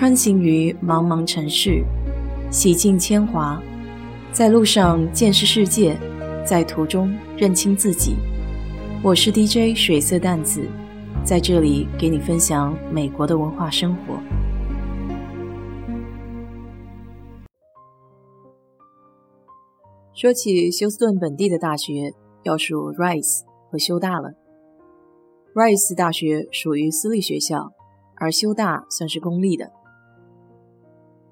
穿行于茫茫城市，洗尽铅华，在路上见识世界，在途中认清自己。我是 DJ 水色淡子，在这里给你分享美国的文化生活。说起休斯顿本地的大学，要数 Rice 和休大了。Rice 大学属于私立学校，而休大算是公立的。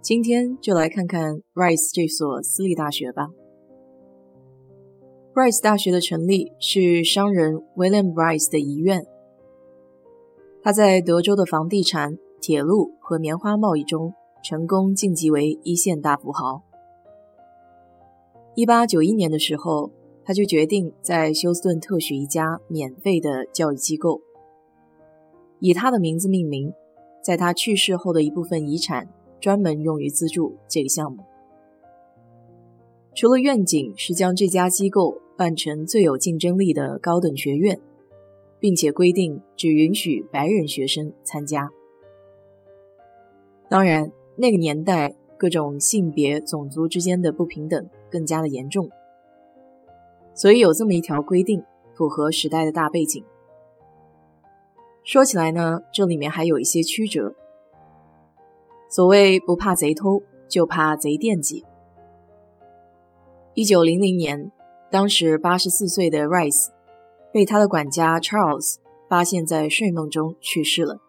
今天就来看看 Rice 这所私立大学吧。Rice 大学的成立是商人 William Rice 的遗愿。他在德州的房地产、铁路和棉花贸易中成功晋级为一线大富豪。1891年的时候，他就决定在休斯顿特许一家免费的教育机构，以他的名字命名，在他去世后的一部分遗产。专门用于资助这个项目。除了愿景是将这家机构办成最有竞争力的高等学院，并且规定只允许白人学生参加。当然，那个年代各种性别、种族之间的不平等更加的严重，所以有这么一条规定，符合时代的大背景。说起来呢，这里面还有一些曲折。所谓不怕贼偷，就怕贼惦记。一九零零年，当时八十四岁的 Rice 被他的管家 Charles 发现在睡梦中去世了。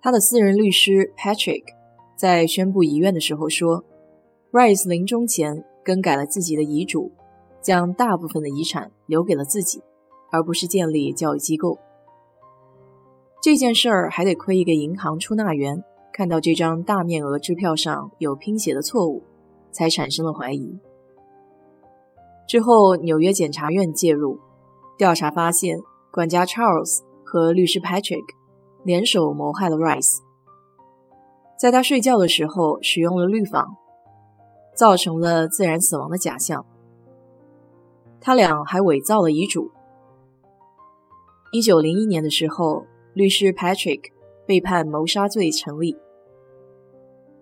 他的私人律师 Patrick 在宣布遗愿的时候说，Rice 临终前更改了自己的遗嘱，将大部分的遗产留给了自己，而不是建立教育机构。这件事儿还得亏一个银行出纳员。看到这张大面额支票上有拼写的错误，才产生了怀疑。之后，纽约检察院介入调查，发现管家 Charles 和律师 Patrick 联手谋害了 Rice，在他睡觉的时候使用了氯仿，造成了自然死亡的假象。他俩还伪造了遗嘱。一九零一年的时候，律师 Patrick 被判谋杀罪成立。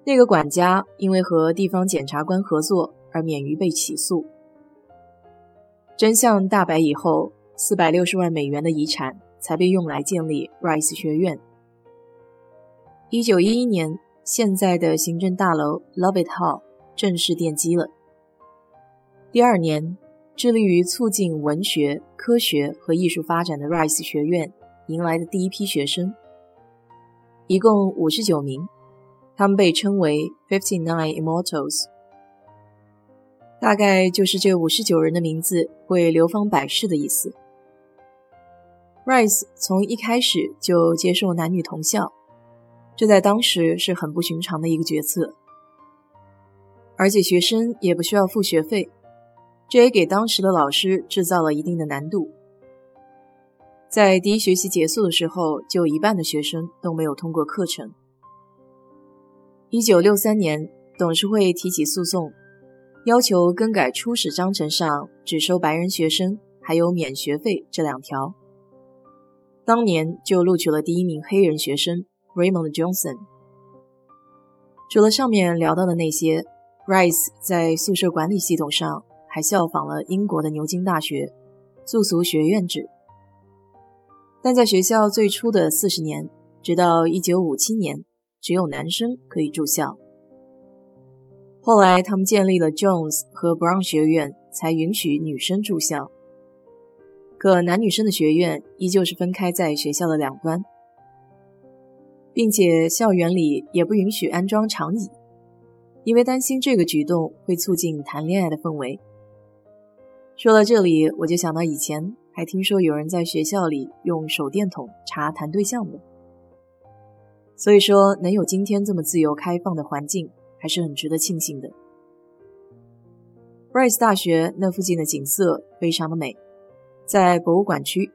那个管家因为和地方检察官合作而免于被起诉。真相大白以后，四百六十万美元的遗产才被用来建立 Rice 学院。一九一一年，现在的行政大楼 Lovett Hall 正式奠基了。第二年，致力于促进文学、科学和艺术发展的 Rice 学院迎来的第一批学生，一共五十九名。他们被称为 Fifty Nine Immortals，大概就是这五十九人的名字会流芳百世的意思。Rice 从一开始就接受男女同校，这在当时是很不寻常的一个决策，而且学生也不需要付学费，这也给当时的老师制造了一定的难度。在第一学期结束的时候，就一半的学生都没有通过课程。一九六三年，董事会提起诉讼，要求更改初始章程上只收白人学生还有免学费这两条。当年就录取了第一名黑人学生 Raymond Johnson。除了上面聊到的那些，Rice 在宿舍管理系统上还效仿了英国的牛津大学，住宿学院制。但在学校最初的四十年，直到一九五七年。只有男生可以住校。后来，他们建立了 Jones 和 Brown 学院，才允许女生住校。可男女生的学院依旧是分开在学校的两端，并且校园里也不允许安装长椅，因为担心这个举动会促进谈恋爱的氛围。说到这里，我就想到以前还听说有人在学校里用手电筒查谈对象呢。所以说，能有今天这么自由开放的环境，还是很值得庆幸的。Rice 大学那附近的景色非常的美，在博物馆区，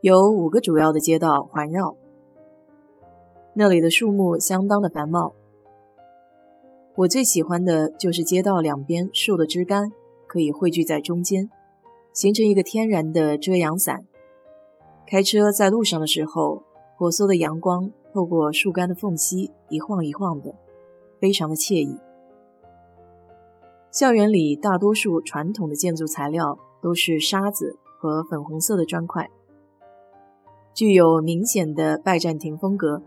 有五个主要的街道环绕，那里的树木相当的繁茂。我最喜欢的就是街道两边树的枝干可以汇聚在中间，形成一个天然的遮阳伞。开车在路上的时候。婆娑的阳光透过树干的缝隙一晃一晃的，非常的惬意。校园里大多数传统的建筑材料都是沙子和粉红色的砖块，具有明显的拜占庭风格，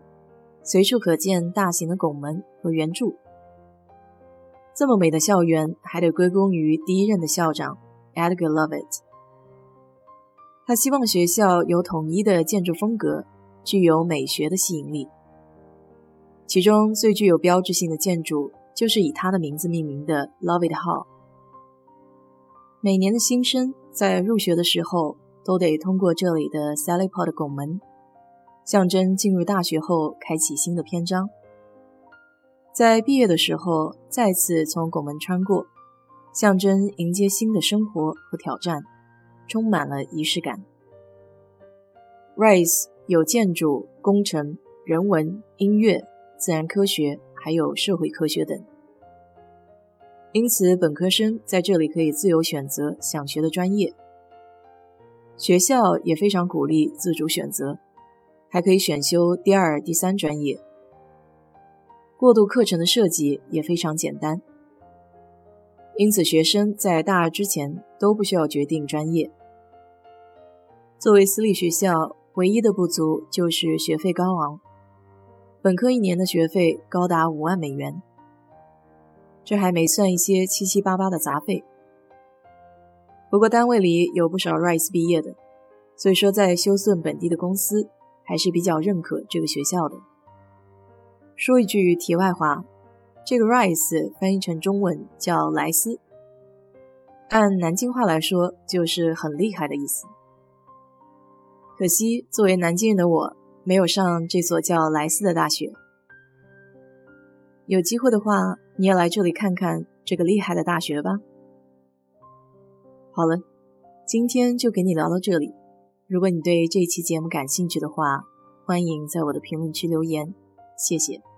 随处可见大型的拱门和圆柱。这么美的校园，还得归功于第一任的校长 Edgar Lovett。他希望学校有统一的建筑风格，具有美学的吸引力。其中最具有标志性的建筑就是以他的名字命名的 Lovett Hall。每年的新生在入学的时候都得通过这里的 Sally Port 拱门，象征进入大学后开启新的篇章。在毕业的时候，再次从拱门穿过，象征迎接新的生活和挑战，充满了仪式感。Rice 有建筑、工程、人文、音乐、自然科学，还有社会科学等，因此本科生在这里可以自由选择想学的专业。学校也非常鼓励自主选择，还可以选修第二、第三专业。过渡课程的设计也非常简单，因此学生在大二之前都不需要决定专业。作为私立学校，唯一的不足就是学费高昂，本科一年的学费高达五万美元，这还没算一些七七八八的杂费。不过单位里有不少 Rice 毕业的，所以说在休斯顿本地的公司还是比较认可这个学校的。说一句题外话，这个 Rice 翻译成中文叫莱斯，按南京话来说就是很厉害的意思。可惜作为南京人的我，没有上这所叫莱斯的大学。有机会的话，你也来这里看看这个厉害的大学吧。好了，今天就给你聊到这里。如果你对这期节目感兴趣的话，欢迎在我的评论区留言。谢谢。